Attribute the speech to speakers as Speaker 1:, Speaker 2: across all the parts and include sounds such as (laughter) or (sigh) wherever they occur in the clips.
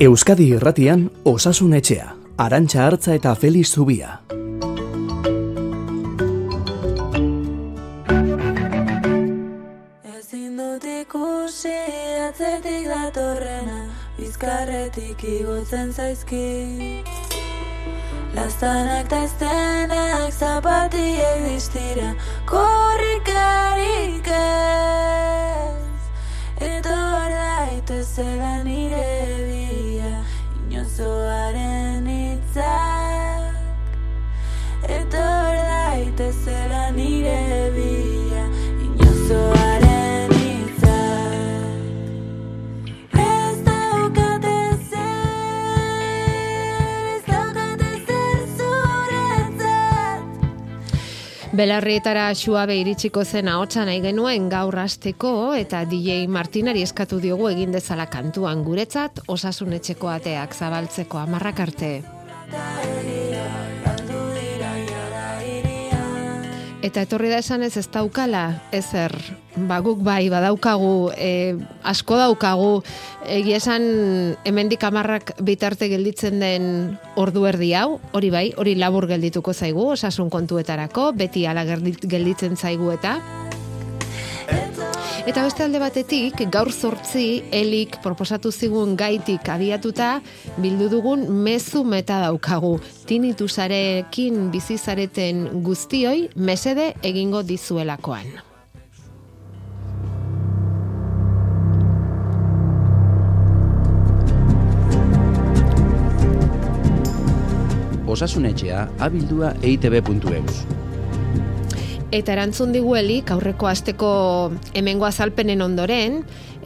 Speaker 1: Euskadi Irratian Osasun Etxea, Arantxa Hartza eta Feliz Zubia.
Speaker 2: Ezin dut ikusi atzetik datorrena Bizkarretik igotzen zaizki Lastanak ta estenak zapatiek distira Korrikarik ez Etor daitezela nire Inozoaren hitzak Etor daitezela nire bia Inozoaren
Speaker 3: Belarrietara xuabe iritsiko zen ahotsa nahi genuen gaur hasteko eta DJ Martinari eskatu diogu egin dezala kantuan guretzat osasun etxeko ateak zabaltzeko amarrak arte. Eta etorri da esan ez ez daukala, ezer, ba guk bai, badaukagu, e, asko daukagu, egia esan hemendik amarrak bitarte gelditzen den ordu erdi hau, hori bai, hori labur geldituko zaigu, osasun kontuetarako, beti ala gelditzen zaigu eta. Eta beste alde batetik, gaur zortzi, elik proposatu zigun gaitik abiatuta, bildu dugun mezu meta daukagu. Tinitusarekin bizizareten guztioi, mesede egingo dizuelakoan.
Speaker 4: Osasunetxea abildua eitb.eus.
Speaker 3: Eta erantzun diguelik, aurreko asteko hemengo azalpenen ondoren,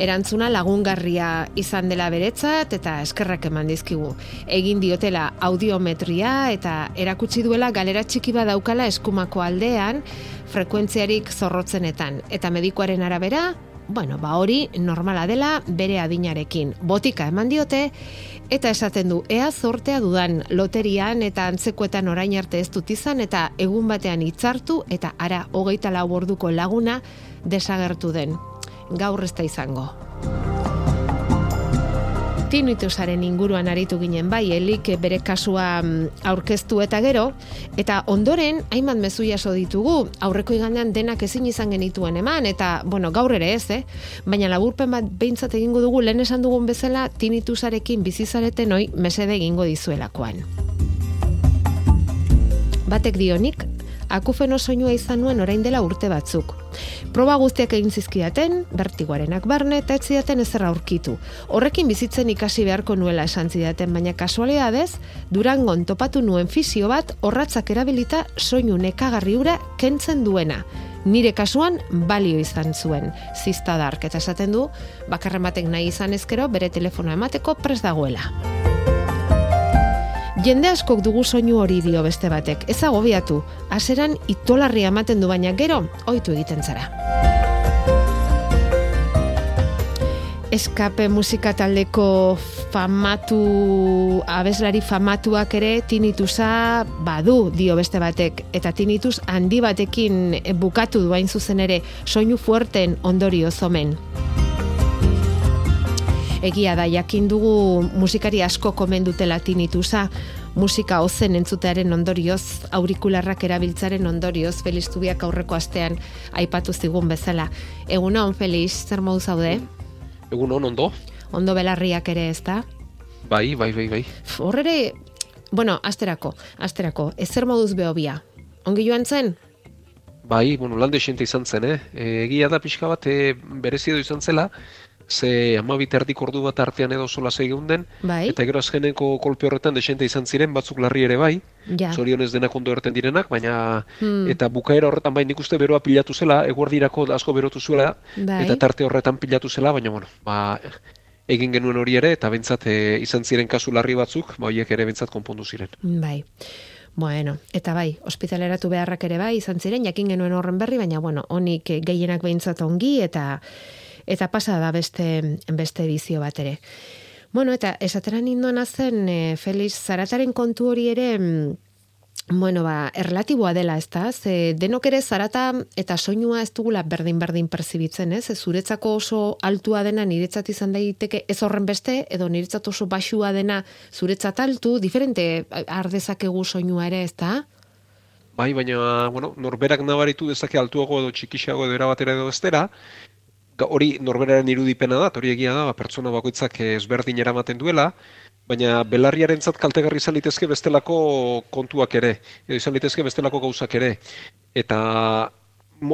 Speaker 3: erantzuna lagungarria izan dela beretzat eta eskerrak eman dizkigu. Egin diotela audiometria eta erakutsi duela galera txiki bat daukala eskumako aldean, frekuentziarik zorrotzenetan. Eta medikoaren arabera, bueno, ba hori normala dela bere adinarekin. Botika eman diote, eta esaten du, ea zortea dudan loterian eta antzekoetan orain arte ez dut izan eta egun batean hitzartu eta ara hogeita lau orduko laguna desagertu den. Gaur ez da izango. Tinnitusaren inguruan aritu ginen bai, elik bere kasua mm, aurkeztu eta gero, eta ondoren hainbat mezu jaso ditugu, aurreko igandean denak ezin izan genituen eman, eta, bueno, gaur ere ez, eh? baina laburpen bat behintzat egingo dugu, lehen esan dugun bezala, tinnitusarekin bizizareten hoi mesede egingo dizuelakoan. Batek dionik, akufeno soinua izan nuen orain dela urte batzuk. Proba guztiak egin zizkidaten, bertigoarenak barne eta ez zidaten ezer aurkitu. Horrekin bizitzen ikasi beharko nuela esan zidaten, baina kasualidadez, Durangon topatu nuen fisio bat horratzak erabilita soinu nekagarri ura kentzen duena. Nire kasuan balio izan zuen, zizta dark, eta esaten du, bakarren batek nahi izan ezkero bere telefonoa emateko pres dagoela. Jende askok dugu soinu hori dio beste batek. Ez agobiatu, haseran itolarria ematen du baina gero, ohitu egiten zara. Eskape musika taldeko famatu, abeslari famatuak ere tinitusa badu dio beste batek. Eta tinitus handi batekin bukatu duain zuzen ere soinu fuerten ondorio zomen. Egia da, jakin dugu musikari asko komen dutela tinitusa, musika ozen entzutearen ondorioz, aurikularrak erabiltzaren ondorioz, Feliz Zubiak aurreko astean aipatu zigun bezala. Egun hon, Feliz, zer modu zaude?
Speaker 5: Egun on, ondo?
Speaker 3: Ondo belarriak ere ez da?
Speaker 5: Bai, bai, bai, bai.
Speaker 3: Horrere, bueno, asterako, asterako, ezer moduz behobia. Ongi joan zen?
Speaker 5: Bai, bueno, lande xente izan zen, eh? E, egia da pixka bat, e, berezi edo izan zela, ze amabit erdik ordu bat artean edo sola den,
Speaker 3: Bai.
Speaker 5: eta gero azkeneko kolpe horretan desente izan ziren, batzuk larri ere bai,
Speaker 3: Ja.
Speaker 5: zorionez denak ondo erten direnak, baina
Speaker 3: Hmm.
Speaker 5: eta bukaera horretan bai nik uste beroa pilatu zela, eguerdirako asko berotu zuela,
Speaker 3: Bai.
Speaker 5: eta tarte horretan pilatu zela, baina bueno, ba, egin genuen hori ere, eta bentsat e, izan ziren kasu larri batzuk, ba horiek ere bentsat konpondu ziren.
Speaker 3: Bai. Bueno, eta bai, ospitaleratu beharrak ere bai izan ziren, jakin genuen horren berri, baina bueno, honik eh, gehienak behintzat ongi eta eta pasa da beste beste edizio bat ere. Bueno, eta esatera nindoan zen, e, Felix, zarataren kontu hori ere mm, Bueno, ba, erlatiboa dela, ez da? Ze denok ere zarata eta soinua ez dugula berdin-berdin perzibitzen, ez? Zuretzako oso altua dena niretzat izan daiteke ez horren beste, edo niretzat oso basua dena zuretzat altu, diferente ardezakegu soinua ere, ez da?
Speaker 5: Bai, baina, bueno, norberak nabaritu dezake altuago edo txikixago edo erabatera edo estera, hori norberaren irudipena da, hori egia da, ba, pertsona bakoitzak ezberdin eramaten duela, baina belarriarentzat kaltegarri izan litezke bestelako kontuak ere, edo izan litezke bestelako gauzak ere. Eta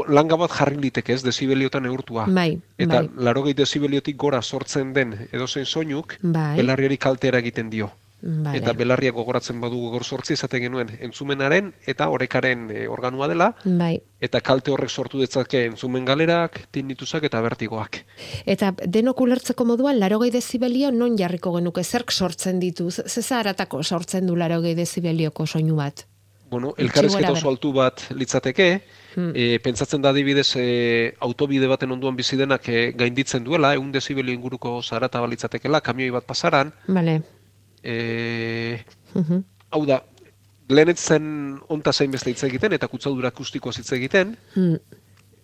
Speaker 5: langa bat jarri liteke ez, dezibeliotan neurtua.
Speaker 3: Bai,
Speaker 5: Eta
Speaker 3: bai.
Speaker 5: larogei dezibeliotik gora sortzen den edozein soinuk,
Speaker 3: Bai.
Speaker 5: belarriari kaltera egiten dio.
Speaker 3: Vale.
Speaker 5: Eta belarriak gogoratzen badu gogor sortzi izaten genuen entzumenaren eta orekaren e, organua dela,
Speaker 3: Bai.
Speaker 5: eta kalte horrek sortu detzake entzumen galerak, tinnitusak eta bertigoak.
Speaker 3: Eta denok ulertzeko moduan, larogei dezibelio non jarriko genuke, zerk sortzen ditu, ze ze zaharatako sortzen du larogei dezibelioko soinu bat?
Speaker 5: Bueno, elkarrezketa oso altu bat litzateke,
Speaker 3: Hmm.
Speaker 5: e, pentsatzen da adibidez e, autobide baten onduan bizi denak e, gainditzen duela, egun dezibelio inguruko zarata balitzatekela, kamioi bat pasaran,
Speaker 3: Vale.
Speaker 5: E,
Speaker 3: Mhm.
Speaker 5: hau da, lehenetzen onta zein beste hitz egiten, eta kutsadura akustikoaz hitz egiten,
Speaker 3: Hmm.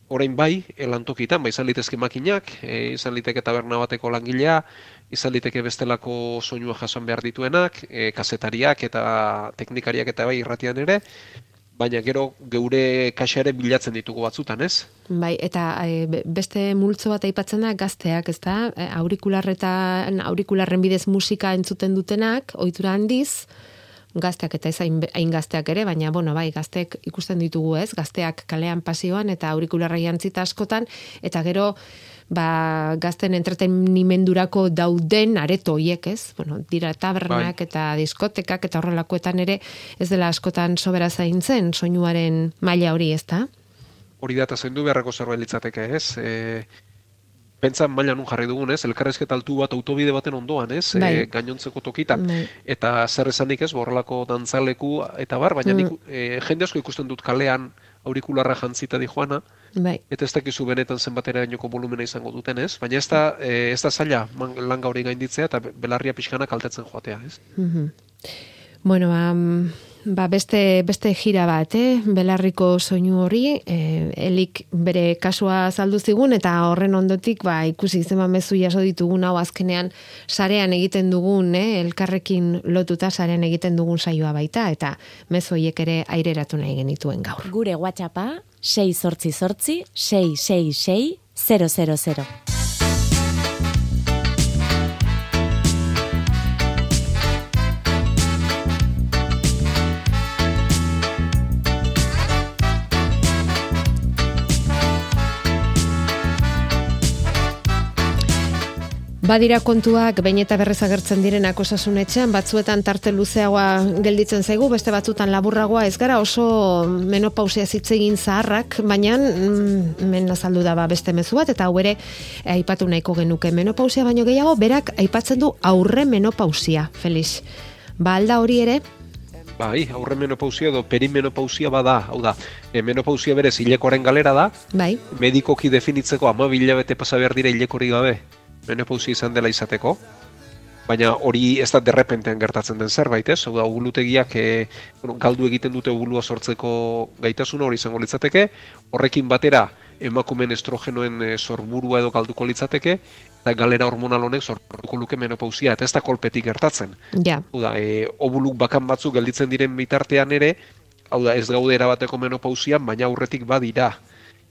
Speaker 5: orain bai, e, lantokitan, ba, izan litezke makinak, e, izan liteke taberna bateko langilea, izan liteke bestelako soinua jasan behar dituenak, e, kazetariak eta teknikariak eta bai irratian ere, baina gero geure kaxa ere bilatzen ditugu batzutan, ez?
Speaker 3: Bai, eta e, be- beste multzo bat aipatzen da gazteak, ez da? E, Aurikularretan, aurikularren bidez musika entzuten dutenak, ohitura handiz, gazteak eta ez hain, gazteak ere, baina, bueno, bai, gazteek ikusten ditugu, ez? Gazteak kalean pasioan eta aurikularra jantzita askotan, eta gero, ba, gazten entretenimendurako dauden areto hoiek, ez? Bueno, dira tabernak eta diskotekak eta horrelakoetan ere, ez dela askotan sobera zaintzen soinuaren maila hori, ez da?
Speaker 5: Hori da eta zendu beharreko zerbait litzateke, ez? E, pentsa maila nun jarri dugun, ez? Elkarrezketa altu bat autobide baten ondoan, ez?
Speaker 3: Bai.
Speaker 5: E, gainontzeko tokitan.
Speaker 3: Bai.
Speaker 5: Eta zer esanik ez, borrelako dantzaleku eta bar, baina
Speaker 3: Mm.
Speaker 5: nik, e, jende asko ikusten dut kalean aurikularra jantzita di joana,
Speaker 3: Bai.
Speaker 5: eta ez dakizu benetan zenbatera gainoko volumena izango duten, ez? Baina ez da, e, ez da zaila langa hori gainditzea eta be- belarria pixkana kaltetzen joatea, ez?
Speaker 3: Mhm. Bueno, ba, mm, ba beste, beste gira bat, eh? belarriko soinu hori, eh, elik bere kasua saldu zigun, eta horren ondotik ba, ikusi zema mezu jaso ditugun hau azkenean sarean egiten dugun, eh? elkarrekin lotuta sarean egiten dugun saioa baita, eta mezu horiek ere aireratu nahi genituen gaur.
Speaker 6: Gure WhatsAppa 6 sortzi sortzi 666 000.
Speaker 3: Badira kontuak behin eta berrez agertzen direnak osasunetxean, batzuetan tarte luzeagoa gelditzen zaigu, beste batzutan laburragoa ez gara oso menopausia hitz egin zaharrak, baina mm, men azaldu da ba beste mezu bat, eta hau ere aipatu nahiko genuke menopausia baino gehiago, berak aipatzen du aurre menopausia, Felix. Ba alda hori ere,
Speaker 5: Bai, aurre menopausia edo perimenopausia bada, hau da, e, menopausia berez hilekoaren galera da,
Speaker 3: bai,
Speaker 5: medikoki definitzeko ama bilabete pasa behar dira hilekori gabe menopausia izan dela izateko, baina hori ez da derrepentean gertatzen den zerbait, ez? Hau da, ogulutegiak e, bueno, galdu egiten dute ogulua sortzeko gaitasuna hori izango litzateke, horrekin batera emakumen estrogenoen e, sorburua edo galduko litzateke, eta galera hormonal honek sortuko luke menopausia, eta ez da kolpetik gertatzen.
Speaker 3: ja,
Speaker 5: Hau da, e, obuluk bakan batzuk gelditzen diren bitartean ere, hau da, ez gaude erabateko menopausian, baina aurretik badira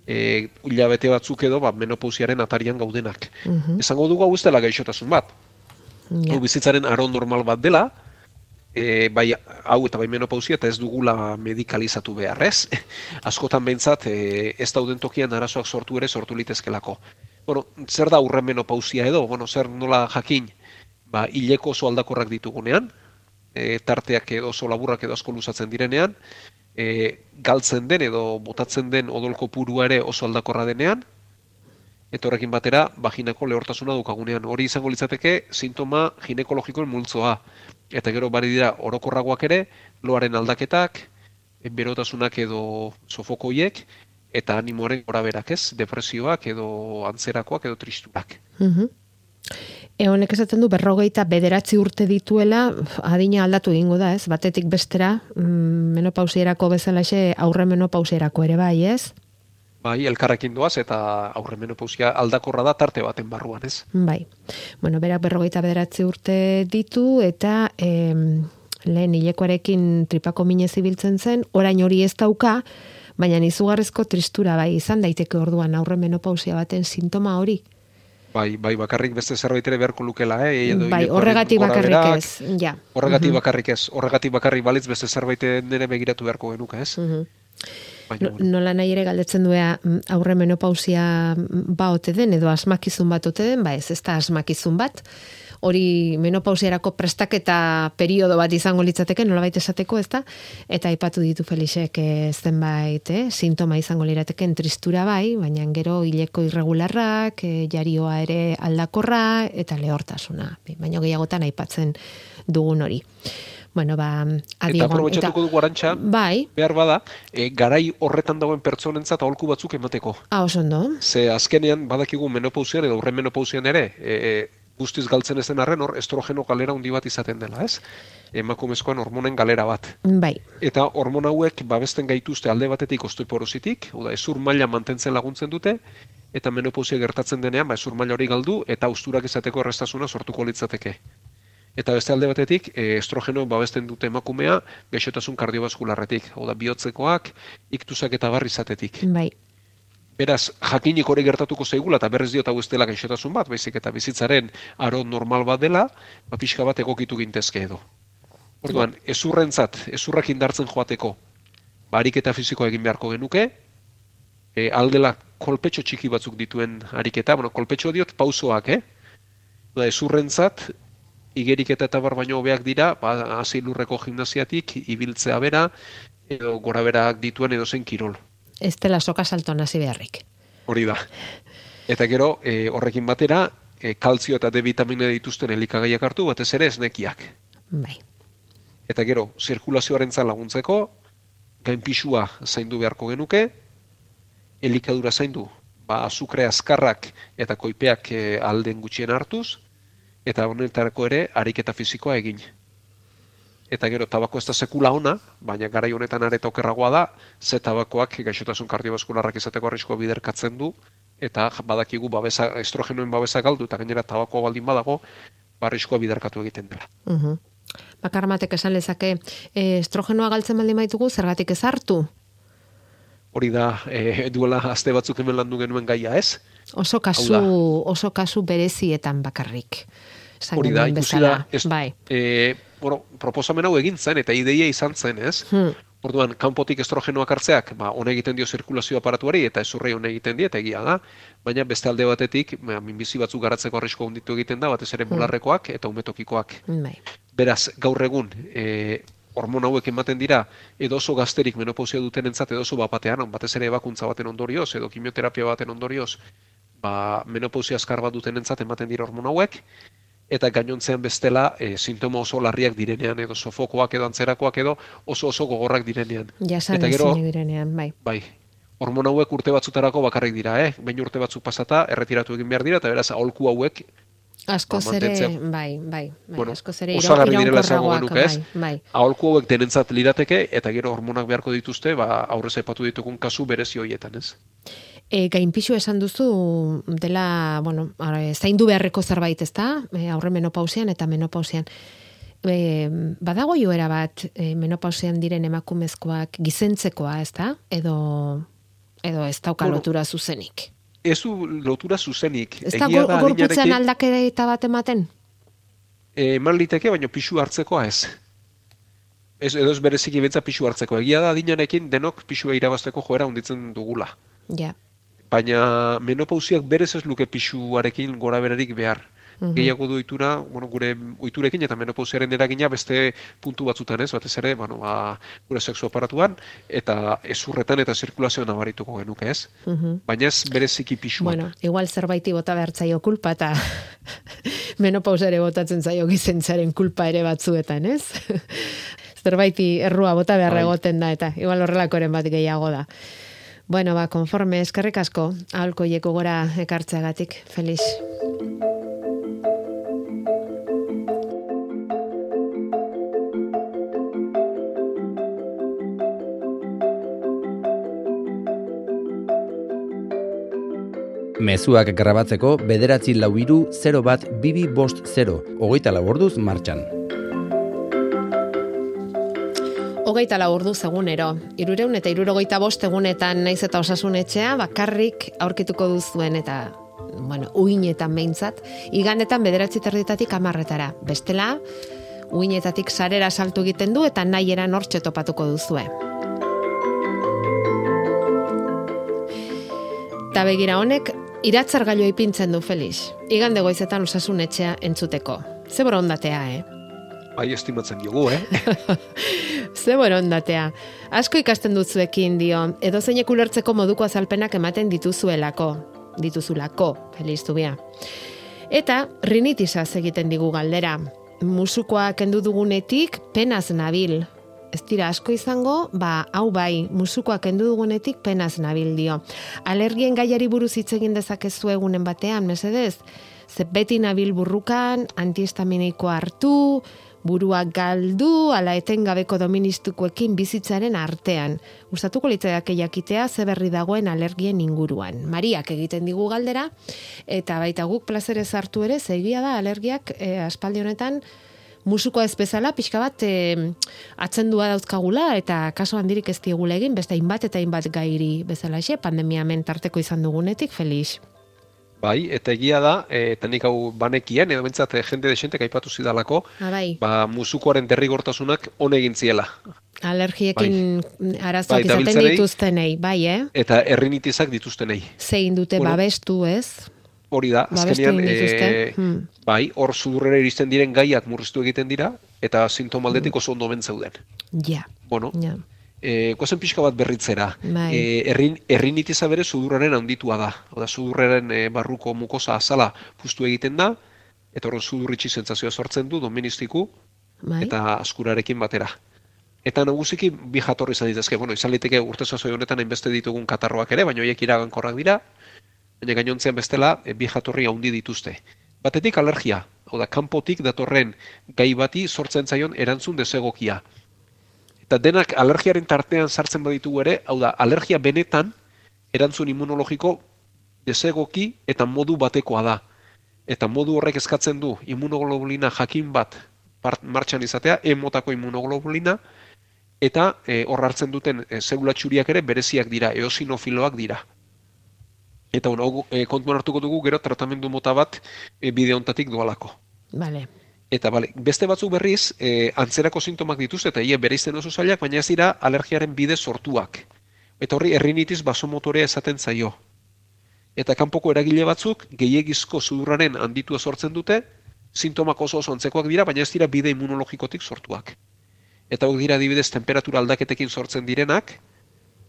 Speaker 5: e, hilabete batzuk edo ba, menopausiaren atarian gaudenak.
Speaker 3: Mhm.
Speaker 5: Esango dugu hau ez dela gaixotasun bat.
Speaker 3: ja.
Speaker 5: Hau bizitzaren aro normal bat dela, e, bai hau eta bai menopausia eta ez dugula medikalizatu behar, ez? (laughs) Askotan behintzat e, ez dauden tokian arazoak sortu ere sortu litezkelako. Bueno, zer da aurre menopausia edo? Bueno, zer nola jakin? Ba, hileko oso aldakorrak ditugunean, e, tarteak edo oso laburrak edo asko luzatzen direnean, e, galtzen den edo botatzen den odolko purua ere oso aldakorra denean, eta horrekin batera vaginako lehortasuna daukagunean. Hori izango litzateke sintoma ginekologikoen multzoa. Eta gero bari dira orokorragoak ere, loaren aldaketak, berotasunak edo sofokoiek, eta animoaren goraberak ez, depresioak edo antzerakoak edo tristurak.
Speaker 3: Mhm. E honek esaten du berrogeita bederatzi urte dituela, adina aldatu egingo da, ez? Batetik bestera, mm, menopausierako bezalaxe aurre menopausierako ere bai, ez?
Speaker 5: Bai, elkarrekin doaz eta aurre menopausia aldakorra da tarte baten barruan, ez?
Speaker 3: Bai. Bueno, berak berrogeita bederatzi urte ditu eta em, lehen hilekoarekin tripako minez ibiltzen zen, orain hori ez dauka, baina izugarrizko tristura bai izan daiteke orduan aurre menopausia baten sintoma hori.
Speaker 5: Bai, bai, bakarrik beste zerbait ere beharko lukela, eh? edo
Speaker 3: bai, horregatik bakarrik ez. Ja.
Speaker 5: Horregatik bakarrik ez, horregatik bakarrik balitz beste zerbait nire begiratu beharko genuka, ez?
Speaker 3: Mhm.
Speaker 5: Baina,
Speaker 3: No- nola nahi ere galdetzen duea mm, aurre menopausia mm, ba ote den edo asmakizun bat ote den, ba ez, ez da asmakizun bat. Hori menopausiarako prestaketa periodo bat izango litzateke, nolabait esateko, ez da? Eta aipatu ditu Felixek eh, zenbait, eh? sintoma izango lirateken tristura bai, baina gero hileko irregularrak, eh, jarioa ere aldakorra eta lehortasuna. Baina gehiagotan aipatzen dugun hori. Bueno, ba,
Speaker 5: eta
Speaker 3: adiagon-
Speaker 5: aprobetxatuko dugu arantxa,
Speaker 3: Bai,
Speaker 5: behar bada, e, garai horretan dagoen pertsonentzat aholku batzuk emateko.
Speaker 3: ah, oso ondo.
Speaker 5: Ze azkenean badakigu menopausian edo aurre menopausian ere, e, guztiz galtzen ez den arren hor estrogeno galera handi bat izaten dela, ez? Emakumezkoen hormonen galera bat.
Speaker 3: Bai,
Speaker 5: Eta hormon hauek babesten gaituzte alde batetik osteoporozitik, hau da, ezur maila mantentzen laguntzen dute, eta menopausia gertatzen denean, ba, ezur maila hori galdu, eta usturak izateko errestasuna sortuko litzateke. Eta beste alde batetik, e, estrogeno babesten dute emakumea, gaixotasun kardiobaskularretik, hau da, bihotzekoak, iktusak eta barri izatetik.
Speaker 3: bai.
Speaker 5: Beraz, jakinik hori gertatuko zaigula, eta berrez diot hau ez dela gaixotasun bat, baizik eta bizitzaren aro normal bat dela, ba, pixka bat egokitu gintezke edo. Orduan, ezurrentzat, ezurrak indartzen joateko, ba, ariketa fisikoa egin beharko genuke, e, aldela kolpetxo txiki batzuk dituen ariketa, bueno, kolpetxo diot pausoak, eh? Da, ezurrentzat, igeriketa eta bar baino hobeak dira, ba, hasi lurreko gimnasiatik, ibiltzea bera, edo gora berak dituen edo zen kirol.
Speaker 3: Ez dela soka salton hasi beharrik.
Speaker 5: Hori da. Eta gero, e, horrekin batera, e, kaltzio eta D vitamina dituzten elikagaiak hartu, batez ere esnekiak.
Speaker 3: Bai.
Speaker 5: Eta gero, zirkulazioaren laguntzeko, gainpisua zaindu beharko genuke, elikadura zaindu, ba, azukre azkarrak eta koipeak e, alden gutxien hartuz, eta honetarako ere, ariketa fisikoa egin. Eta gero, tabako ez da sekula ona, baina garai honetan areta okerragoa da, ze tabakoak gaixotasun kardiobaskularrak izateko arriskoa biderkatzen du, eta badakigu babesa, estrogenoen babesa galdu, eta gainera tabakoa baldin badago, ba, arriskoa biderkatu egiten dela.
Speaker 3: Mhm. Bakar batek esan lezake, e, estrogenoa galtzen baldin baitugu, zergatik ez hartu?
Speaker 5: Hori da, e, duela aste batzuk hemen landu genuen gaia, ez?
Speaker 3: Oso kasu, oso kasu berezietan bakarrik.
Speaker 5: Hori da, ikusi da, ez,
Speaker 3: Bai.
Speaker 5: e, bueno, proposamen hau egin zen, eta ideia izan zen, ez?
Speaker 3: Hmm.
Speaker 5: Orduan, kanpotik estrogenoak hartzeak, ba, hone egiten dio zirkulazio aparatuari, eta ezurrei hone egiten die, eta egia da, baina beste alde batetik, ba, minbizi batzuk garatzeko arrisko handitu egiten da, batez ere bularrekoak eta umetokikoak.
Speaker 3: Bai.
Speaker 5: Beraz, gaur egun, e, hormon hauek ematen dira, edo oso gazterik menopausia dutenentzat edo oso bapatean, batez ere ebakuntza baten ondorioz, edo kimioterapia baten ondorioz, ba, menopausia azkar bat dutenentzat ematen dira hormon hauek, eta gainontzean bestela e, sintoma oso larriak direnean, edo sofokoak edo antzerakoak edo oso oso gogorrak direnean.
Speaker 3: Jasan
Speaker 5: Eta gero-
Speaker 3: direnean, bai.
Speaker 5: Bai, hormon hauek urte batzutarako bakarrik dira, eh? Behin urte batzuk pasata, erretiratu egin behar dira, eta beraz, aholku hauek,
Speaker 3: Askoz
Speaker 5: Ba,
Speaker 3: ere,
Speaker 5: mantentzea.
Speaker 3: bai, bai, bai,
Speaker 5: Bueno,
Speaker 3: askoz ere ira-
Speaker 5: osagarri direla esango genuke, ez?
Speaker 3: bai, bai.
Speaker 5: aholku hauek denentzat lirateke, eta gero hormonak beharko dituzte, ba, aurrez aipatu ditugun kasu berezi horietan, ez?
Speaker 3: E, gainpisu esan duzu dela, bueno, ara, zaindu beharreko zerbait, ezta? E, aurre menopausian eta menopausian. E, badago joera bat e, menopausian diren emakumezkoak gizentzekoa, ezta? Edo edo ez dauka
Speaker 5: Bueno,
Speaker 3: lotura zuzenik.
Speaker 5: Ez du lotura zuzenik.
Speaker 3: Ez da
Speaker 5: da
Speaker 3: gorputzean aldaketa bat ematen?
Speaker 5: eh, eman liteke, baina pisu hartzekoa ez. Ez, edo ez bereziki bentza pisu hartzeko. Egia da adinarekin denok pisua irabazteko joera hunditzen dugula.
Speaker 3: Ja.
Speaker 5: Baina menopausiak berez ez luke pisuarekin gora berarik behar.
Speaker 3: Mhm.
Speaker 5: Gehiago du ohitura, bueno, gure ohiturekin eta menopausiaren eragina beste puntu batzutan ez, batez ere, bueno, ba, gure sexu aparatuan eta ezurretan eta zirkulazioan nabarituko genuke ez.
Speaker 3: Mhm.
Speaker 5: Baina ez bereziki pisuan.
Speaker 3: Bueno, igual zerbaiti bota behar zaio kulpa eta (laughs) menopausa ere botatzen zaio gizentzaren kulpa ere batzuetan, ez? (laughs) Zerbaiti errua bota beharra
Speaker 5: Bai.
Speaker 3: egoten da eta igual horrelakoren bat gehiago da. Bueno, ba, konforme eskerrik asko, aholkoieko gora ekartzeagatik, Felix.
Speaker 4: Mezuak grabatzeko bederatzi lau iru 0 bat bibi bost 0, hogeita laborduz martxan. martxan.
Speaker 3: Hogeita lau orduz egunero. Irureun eta irurogeita bost egunetan naiz eta osasunetxea bakarrik aurkituko duzuen eta bueno, uinetan behintzat, igandetan bederatzi terdietatik amarretara. Bestela, uinetatik sarera saltu egiten du eta nahi eran hortxe topatuko duzue. Eta begira honek, iratzar gailua ipintzen du Felix. Igande goizetan osasun etxea entzuteko. Ze borondatea, eh?
Speaker 5: Bai estimatzen diogu, eh? (laughs)
Speaker 3: Ze borondatea. Asko ikasten duzuekin dio, edo zeinek ulertzeko moduko azalpenak ematen dituzuelako. Dituzulako, Felix Zubia. Eta rinitisaz egiten digu galdera. Musukoa kendu dugunetik penaz nabil. Ez dira asko izango, ba, hau bai, musukoa kendu dugunetik penaz nabil dio. Alergien gaiari buruz hitz egin dezakezu egunen batean, mesedez? Ze beti nabil burrukan, antihistaminiko hartu, burua galdu, ala etengabeko doministukoekin bizitzaren artean. Gustatuko litzaiake jakitea ze berri dagoen alergien inguruan. Mariak egiten digu galdera, eta baita guk plazerez hartu ere, zegia da alergiak e, aspaldi honetan, musukoa ez bezala, pixka bat e, atzendua dauzkagula, eta kaso handirik ez diegula egin, beste hainbat eta hainbat gairi bezala xe, pandemia tarteko izan dugunetik, Felix.
Speaker 5: Bai, eta egia da, e, eta nik hau banekien, edo bentsat e, jende desentek aipatu zidalako,
Speaker 3: Ah, bai.
Speaker 5: ba, musukoaren derrigortasunak hone egin ziela.
Speaker 3: Alergiekin arazoak
Speaker 5: Bai,
Speaker 3: izaten dituztenei, bai, eh?
Speaker 5: Eta errinitizak dituztenei.
Speaker 3: Zein dute
Speaker 5: Bueno.
Speaker 3: babestu, ez?
Speaker 5: Hori da, azkenean, e,
Speaker 3: Hmm.
Speaker 5: bai, hor sudurrera iristen diren gaiak murriztu egiten dira, eta sintomaldetik oso ondo zeuden.
Speaker 3: Ja,
Speaker 5: Bueno,
Speaker 3: ja.
Speaker 5: E, gozen pixka bat berritzera.
Speaker 3: Bai.
Speaker 5: E, errin, errinitiza bere sudurraren handitua da. Oda, sudurraren e, barruko mukosa azala puztu egiten da, eta horren sudurritxi sentsazioa sortzen du, doministiku,
Speaker 3: Bai.
Speaker 5: eta askurarekin batera. Eta nagusiki bi jatorri izan ditezke, bueno, izan liteke urte sasoi honetan hainbeste ditugun katarroak ere, baina horiek iragankorrak dira, baina gainontzean bestela e, bi jatorri handi dituzte. Batetik alergia, hau da, kanpotik datorren gai bati sortzen zaion erantzun desegokia. Eta denak alergiaren tartean sartzen baditugu ere, hau da, alergia benetan erantzun immunologiko desegoki eta modu batekoa da. Eta modu horrek eskatzen du immunoglobulina jakin bat part, martxan izatea, E motako immunoglobulina, eta e, hor hartzen duten e, txuriak ere bereziak dira, eosinofiloak dira. Eta bueno, e, kontuan hartuko dugu gero tratamendu mota bat e, bide hontatik doalako.
Speaker 3: Vale.
Speaker 5: Eta bale, beste batzuk berriz, e, antzerako sintomak dituzte eta ie bereizten oso zailak, baina ez dira alergiaren bide sortuak. Eta horri errinitiz basomotorea esaten zaio. Eta kanpoko eragile batzuk gehiegizko sudurraren handitua sortzen dute, sintomak oso oso antzekoak dira, baina ez dira bide immunologikotik sortuak. Eta hau dira adibidez temperatura aldaketekin sortzen direnak,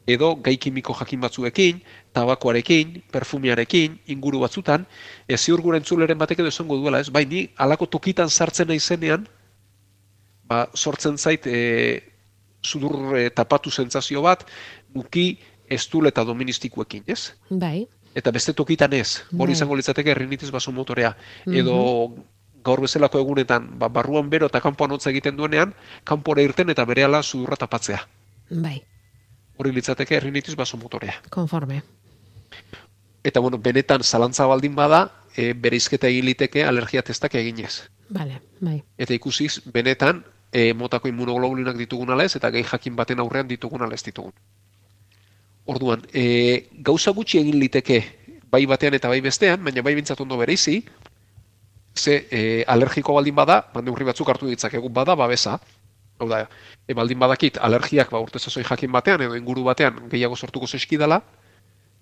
Speaker 5: edo gai kimiko jakin batzuekin, tabakoarekin, perfumiarekin, inguru batzutan, ez ziur gure entzuleren batek edo esango duela, ez? Bai, ni alako tokitan sartzen naizenean, ba, sortzen zait e, sudur e, tapatu sentsazio bat, muki estul eta doministikuekin, ez?
Speaker 3: Bai.
Speaker 5: Eta beste tokitan ez,
Speaker 3: Bai.
Speaker 5: hori izango litzateke errinitis basomotorea. Edo gaur bezalako egunetan, ba, barruan bero eta kanpoan hotza egiten duenean, kanpora irten eta berehala sudurra tapatzea.
Speaker 3: Bai.
Speaker 5: Hori litzateke errinitis basomotorea.
Speaker 3: Konforme.
Speaker 5: Eta bueno, benetan zalantza baldin bada, e, bereizketa egin liteke alergia testak eginez.
Speaker 3: Vale, bai.
Speaker 5: Eta ikusiz, benetan, e, motako immunoglobulinak ditugun ala ez, eta gai jakin baten aurrean ditugun ala ez ditugun. Orduan, e, gauza gutxi egin liteke bai batean eta bai bestean, baina bai bintzat ondo bereizi, ze e, alergiko baldin bada, ba, neurri batzuk hartu ditzakegu bada, babesa. Hau da, e, baldin badakit alergiak ba, urte sasoi jakin batean edo inguru batean gehiago sortuko zeskidala,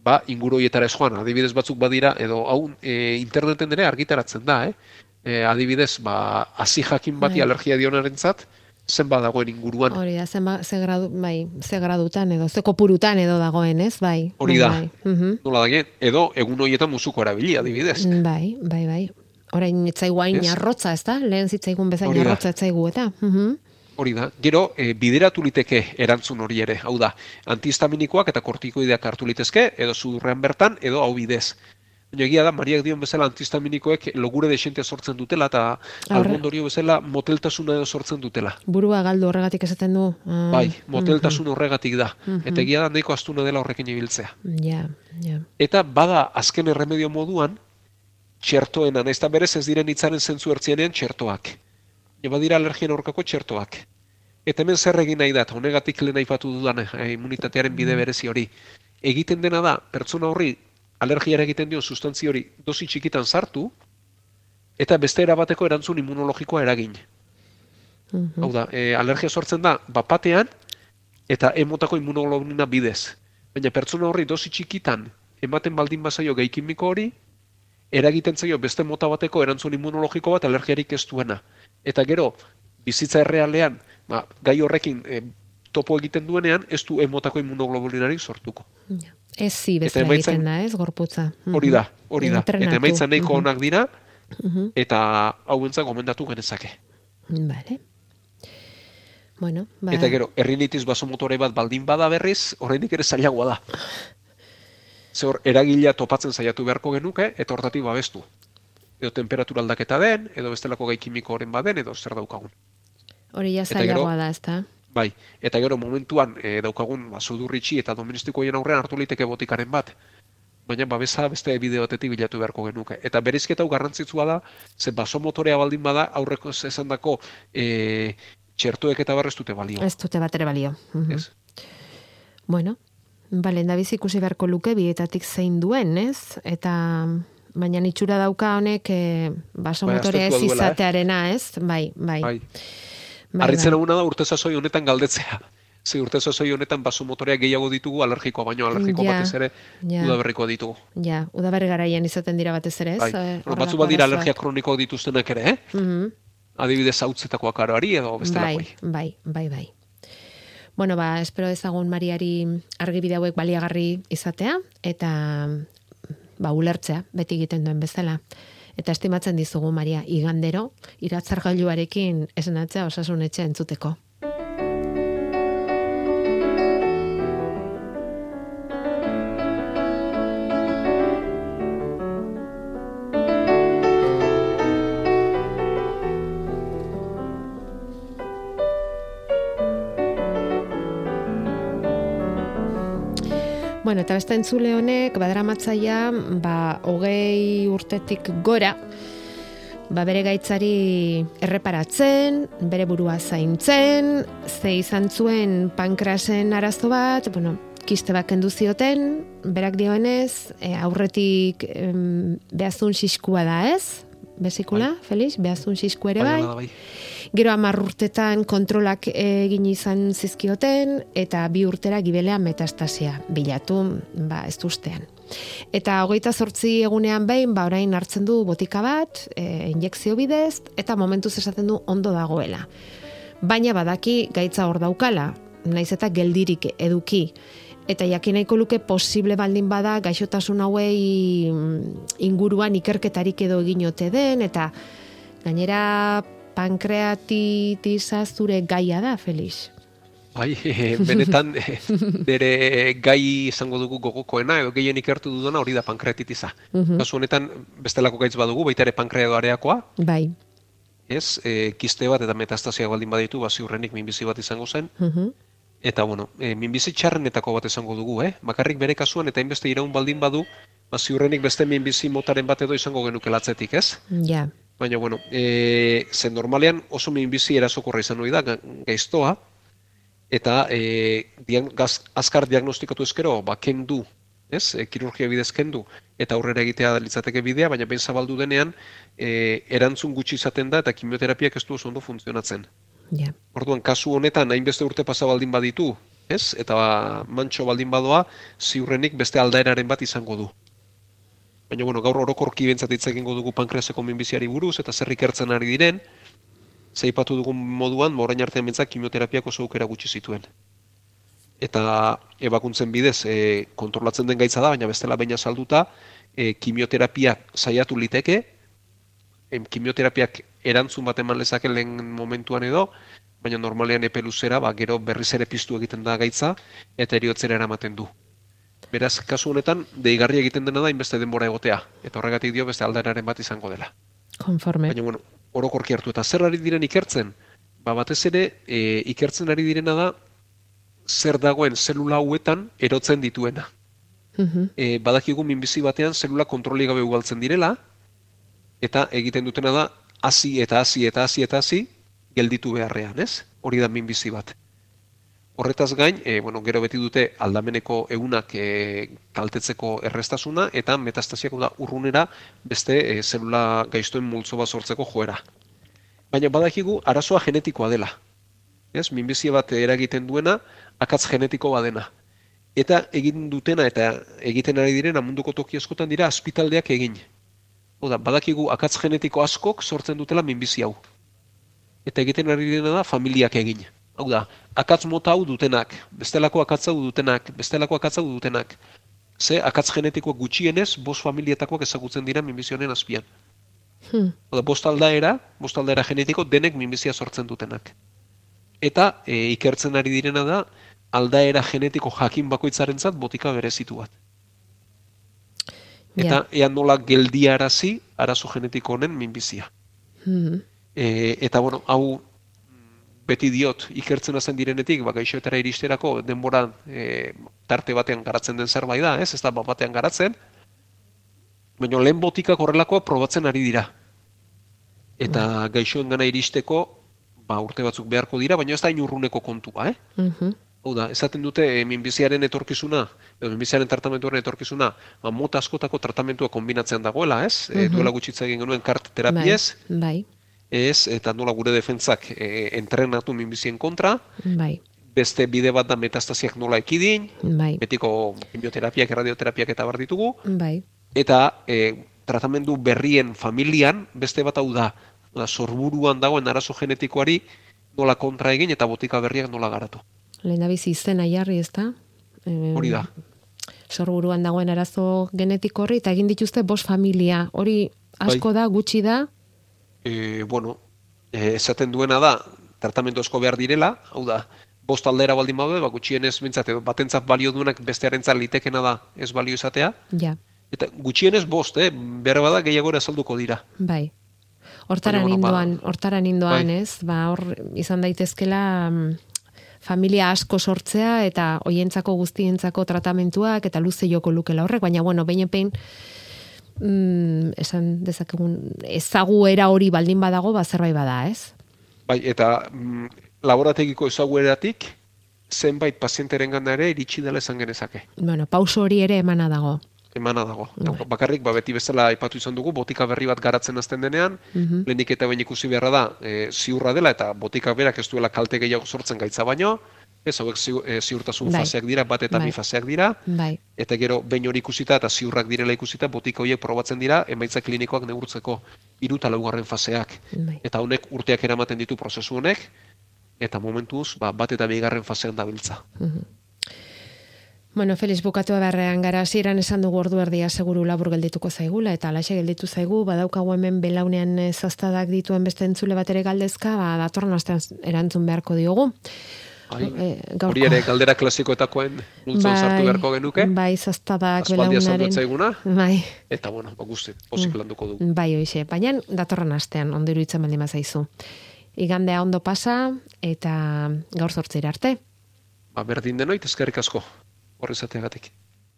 Speaker 5: ba, inguru horietara ez joan, adibidez batzuk badira, edo hau e, interneten ere argitaratzen da, eh? E, adibidez, ba, hasi jakin bati
Speaker 3: Bai.
Speaker 5: alergia dionarentzat, zenba dagoen inguruan.
Speaker 3: Hori da, zenba, ze, gradu, bai, ze gradutan edo, ze kopurutan edo dagoen, ez? Bai.
Speaker 5: Hori da.
Speaker 3: Bai, mhm.
Speaker 5: Nola da edo egun horietan musuko erabili, adibidez.
Speaker 3: bai, bai, bai. Orain etzaigu hain arrotza, ez da? Lehen zitzaigun bezain arrotza etzaigu, eta? Mhm.
Speaker 5: Hori da. Gero, e, bideratu liteke erantzun hori ere. Hau da, antihistaminikoak eta kortikoideak hartu litezke, edo sudurrean bertan, edo hau bidez. Baina egia da, Mariak dion bezala antihistaminikoek logure desentea sortzen dutela, eta almondorio bezala moteltasuna edo sortzen dutela.
Speaker 3: Burua galdu horregatik esaten du. Ah,
Speaker 5: Bai, moteltasun horregatik da.
Speaker 3: Mhm.
Speaker 5: Eta egia da, nahiko astuna dela horrekin ibiltzea.
Speaker 3: Ja, ja.
Speaker 5: Eta bada azken erremedio moduan, txertoena, nahiz eta berez ez diren hitzaren zentzu ertzienean txertoak. Badira alergien aurkako txertoak. Eta hemen zer egin nahi da, eta honegatik lehen aipatu dudan eh, immunitatearen bide berezi hori. Egiten dena da, pertsona horri alergiara egiten dion sustantzi hori dosi txikitan sartu, eta beste erabateko erantzun immunologikoa eragin.
Speaker 3: Mhm.
Speaker 5: Hau da, e, alergia sortzen da bapatean eta emotako immunoglobulina bidez. Baina pertsona horri dosi txikitan ematen baldin bazaio gai kimiko hori, eragiten zaio beste mota bateko erantzun immunologiko bat alergiarik ez duena. Eta gero, bizitza errealean, ba, gai horrekin e, topo egiten duenean, ez du emotako immunoglobulinarik sortuko.
Speaker 3: Ja. Ez zi bezala
Speaker 5: emaitza-
Speaker 3: egiten da, ez, gorputza. Mhm.
Speaker 5: Hori da, hori da.
Speaker 3: Entrenatu.
Speaker 5: Eta emaitza nahiko
Speaker 3: Mhm.
Speaker 5: onak dira,
Speaker 3: Mhm.
Speaker 5: eta hauentza gomendatu genezake.
Speaker 3: Vale. Bueno, ba...
Speaker 5: Eta gero, errinitis basomotore bat baldin bada berriz, oraindik ere zailagoa da. Ze hor, eragilea topatzen saiatu beharko genuke, eta hortatik babestu. Edo temperatura aldaketa den, edo bestelako gai kimiko horren baden, edo zer daukagun.
Speaker 3: Hori ja zailagoa da, ezta?
Speaker 5: Bai, eta gero momentuan e, daukagun ba, sudurritxi eta doministikoien aurrean hartu liteke botikaren bat. Baina babesa beste bide batetik bilatu beharko genuke. Eta berizketa hau garrantzitsua da, ze basomotorea baldin bada aurreko esandako e, txertoek eta barrez dute balio.
Speaker 3: Ez dute bat ere balio. Mhm.
Speaker 5: Ez?
Speaker 3: Bueno, ba, lehendabiz ikusi beharko luke bietatik zein duen, ez? Eta baina itxura dauka honek e, basomotorea ez
Speaker 5: Bai, aztertua duela, eh?
Speaker 3: izatearena, ez? Bai, bai.
Speaker 5: Bai.
Speaker 3: bai,
Speaker 5: Arritzen
Speaker 3: bai.
Speaker 5: da urte sasoi honetan galdetzea. Ze urte sasoi honetan basomotoreak gehiago ditugu alergikoa, baino alergiko
Speaker 3: Ja,
Speaker 5: batez ere
Speaker 3: ja.
Speaker 5: udaberriko ditugu.
Speaker 3: Ja, udaberri garaian izaten dira batez ere, ez?
Speaker 5: Bai.
Speaker 3: Eh,
Speaker 5: Bueno, batzu badira alergia kroniko dituztenak ere, eh?
Speaker 3: Mhm.
Speaker 5: Adibidez hautzetakoak aroari edo
Speaker 3: Bai,
Speaker 5: bestelakoei.
Speaker 3: bai, bai, bai. Bueno, ba, espero ezagun Mariari argibide hauek baliagarri izatea eta ba ulertzea beti egiten duen bezala. Eta estimatzen dizugu Maria igandero iratzargailuarekin esnatzea osasun etxea entzuteko. Bueno, eta beste entzule honek badaramatzaia, ba, hogei urtetik gora, ba, bere gaitzari erreparatzen, bere burua zaintzen, ze izan zuen pankrasen arazo bat, bueno, kiste bat kendu zioten, berak dioenez, e, aurretik em, behazun siskua da, ez? Besikula, Felix? Behazun sisku ere
Speaker 5: Baina
Speaker 3: bai.
Speaker 5: da, bai.
Speaker 3: Gero hamar urtetan kontrolak egin izan zizkioten eta bi urtera gibelea metastasia bilatu, ba, ez ustean. Eta hogeita zortzi egunean behin, ba, orain hartzen du botika bat, e, injekzio bidez, eta momentuz esaten du ondo dagoela. Baina badaki gaitza hor daukala, naiz eta geldirik eduki. Eta jakin nahiko luke posible baldin bada gaixotasun hauei mm, inguruan ikerketarik edo egin ote den, eta gainera pankreatitisa zure gaia da, Felix.
Speaker 5: Bai, (laughs) benetan bere gai izango dugu gogokoena edo gehien ikertu dudana hori da pankreatitiza.
Speaker 3: Mhm.
Speaker 5: Kasu honetan bestelako gaitz badugu, baita ere pankreadoareakoa,
Speaker 3: Bai.
Speaker 5: ez, e, kiste bat eta metastasia baldin baditu, ba, ziurrenik minbizi bat izango zen,
Speaker 3: Mhm.
Speaker 5: Eta bueno, e, minbizi txarrenetako bat esango dugu, eh? Bakarrik bere kasuan eta hainbeste iraun baldin badu, ba ziurrenik beste minbizi motaren bat edo izango genuke latzetik, ez?
Speaker 3: Ja.
Speaker 5: Baina bueno, e, zen normalean oso minbizi erasokorra izan hori da ga- gaiztoa eta e, diag, gaz, azkar diagnostikatu ezkero, ba kendu, ez? E, kirurgia bidez kendu eta aurrera egitea litzateke bidea, baina behin zabaldu denean e, erantzun gutxi izaten da eta kimioterapiak ez du oso ondo funtzionatzen.
Speaker 3: Ja.
Speaker 5: Orduan, kasu honetan, hainbeste urte pasa baldin baditu, ez? Eta ba, mantxo baldin badoa, ziurrenik beste aldaeraren bat izango du. Baina, bueno, gaur orokorki bentsat hitz egingo dugu pankreaseko minbiziari buruz, eta zer ikertzen ari diren, zeipatu dugun moduan, morain artean bentsat kimioterapiak oso aukera gutxi zituen. Eta ebakuntzen bidez, e, kontrolatzen den gaitza da, baina bestela baina salduta, e, kimioterapia saiatu liteke, em, kimioterapiak erantzun bat eman lezake lehen momentuan edo, baina normalean epe luzera, ba, gero berriz ere piztu egiten da gaitza, eta eriotzera eramaten du. Beraz, kasu honetan, deigarri egiten dena da inbeste denbora egotea. Eta horregatik dio beste aldararen bat izango dela.
Speaker 3: Konforme.
Speaker 5: Baina, bueno, orokorki hartu. Eta zer ari diren ikertzen? Ba, batez ere, e, ikertzen ari direna da, zer dagoen zelula hauetan erotzen dituena.
Speaker 3: Mhm.
Speaker 5: E, badakigu minbizi batean zelula kontroli gabe ugaltzen direla, eta egiten dutena da, hasi eta hasi eta hasi eta hasi, gelditu beharrean, ez? Hori da minbizi bat. Horretaz gain, e, bueno, gero beti dute aldameneko egunak e, kaltetzeko errestasuna eta metastasiak da urrunera beste e, zelula gaiztoen multzo bat sortzeko joera. Baina badakigu arazoa genetikoa dela. Ez, minbizia bat eragiten duena akatz genetiko badena. Eta egin dutena eta egiten ari direna munduko toki askotan dira azpitaldeak egin. Oda, badakigu akatz genetiko askok sortzen dutela minbizi hau. Eta egiten ari direna da familiak egin. Hau da, akatz mota hau dutenak, bestelako akatz hau dutenak, bestelako akatz hau dutenak. Ze akatz genetikoak gutxienez, bost familietakoak ezagutzen dira minbizionen azpian.
Speaker 3: Hmm.
Speaker 5: Oda, bost aldaera, bost aldaera genetiko denek minbizia sortzen dutenak. Eta e, ikertzen ari direna da, aldaera genetiko jakin bakoitzarentzat botika berezitu bat. Eta
Speaker 3: Ja.
Speaker 5: ea nola geldiarazi arazo genetiko honen minbizia.
Speaker 3: Mhm.
Speaker 5: E, eta bueno, hau mm, beti diot ikertzen hazen direnetik, ba, gaixoetara iristerako denboran e, tarte batean garatzen den zerbait da, ez? Ez da bat batean garatzen. Baina lehen botikak horrelakoa probatzen ari dira. Eta gaixoen gana iristeko, ba, urte batzuk beharko dira, baina ez da inurruneko kontua, eh?
Speaker 3: Mhm.
Speaker 5: Hau da, esaten dute e, minbiziaren etorkizuna, edo minbiziaren tratamentuaren etorkizuna, ba, mota askotako tratamentua kombinatzean dagoela, ez? E,
Speaker 3: Mhm.
Speaker 5: duela gutxitza egin genuen kart
Speaker 3: Bai.
Speaker 5: terapiez,
Speaker 3: Bai.
Speaker 5: ez, eta nola gure defentzak e, entrenatu minbizien kontra,
Speaker 3: Bai.
Speaker 5: beste bide bat da metastasiak nola ekidin,
Speaker 3: Bai.
Speaker 5: betiko quimioterapiak, radioterapiak eta bar ditugu,
Speaker 3: Bai.
Speaker 5: eta e, tratamendu berrien familian beste bat hau da, da, sorburuan dagoen arazo genetikoari nola kontra egin eta botika berriak nola garatu.
Speaker 3: Lehen da bizi izena jarri, ez da? Eh,
Speaker 5: Hori da.
Speaker 3: Sorburuan dagoen arazo genetiko horri, eta egin dituzte bost familia. Hori asko
Speaker 5: Bai.
Speaker 3: da, gutxi da,
Speaker 5: e, bueno, e, esaten duena da, tratamendu asko behar direla, hau da, bost aldera baldin baude, ba, gutxienez bintzat, batentzat balio duenak bestearentzat litekena da ez balio izatea,
Speaker 3: ja,
Speaker 5: eta gutxienez bost, eh, behar bada gehiago ere azalduko dira.
Speaker 3: bai. Hortara
Speaker 5: bueno, ba-
Speaker 3: nindoan, hortara nindoan,
Speaker 5: Bai.
Speaker 3: ez? Ba, hor izan daitezkela mm, familia asko sortzea eta hoientzako guztientzako tratamentuak eta luze joko lukela horrek, baina bueno, behin epein mm, esan dezakegun ezaguera hori baldin badago, ba zerbait bada, ez?
Speaker 5: Bai, eta mm, laborategiko ezagueratik, zenbait pazienteren gana ere iritsi dela esan genezake.
Speaker 3: Bueno, pauso hori ere emana dago.
Speaker 5: Emana dago.
Speaker 3: Bai.
Speaker 5: Bakarrik, ba, beti bezala aipatu izan dugu, botika berri bat garatzen hasten denean,
Speaker 3: Mhm.
Speaker 5: lehenik eta behin ikusi beharra da, e, ziurra dela, eta botika berak ez duela kalte gehiago sortzen gaitza baino, ez hauek ziu- e, ziurtasun
Speaker 3: Bai.
Speaker 5: faseak dira, bat eta
Speaker 3: Bai.
Speaker 5: bi faseak dira,
Speaker 3: Bai.
Speaker 5: eta gero behin hori ikusita eta ziurrak direla ikusita, botika horiek probatzen dira, emaitza klinikoak neurtzeko hiru eta laugarren faseak.
Speaker 3: Bai.
Speaker 5: Eta honek urteak eramaten ditu prozesu honek, eta momentuz, ba, bat eta bigarren fasean dabiltza.
Speaker 3: Bueno, Felix, bukatu beharrean gara, hasieran esan dugu ordu erdia seguru labur geldituko zaigula, eta alaxe gelditu zaigu, badaukagu hemen belaunean eh, zaztadak dituen beste entzule bat ere galdezka, ba, datorren astean erantzun beharko diogu.
Speaker 5: Bai.
Speaker 3: Eh, gaurko-
Speaker 5: Hori ere galdera klasikoetakoen multzon sartu beharko genuke,
Speaker 3: Bai, zaztadak belaunaren.
Speaker 5: zaiguna,
Speaker 3: Bai,
Speaker 5: eta bueno, ba, guzti, posik landuko dugu.
Speaker 3: bai, hoixe. Baina datorren astean, ondo iruditzen baldin bazaizu. Igandea ondo pasa, eta gaur zortzira arte.
Speaker 5: Ba, berdin denoit, eskerrik asko, horrezateagatik.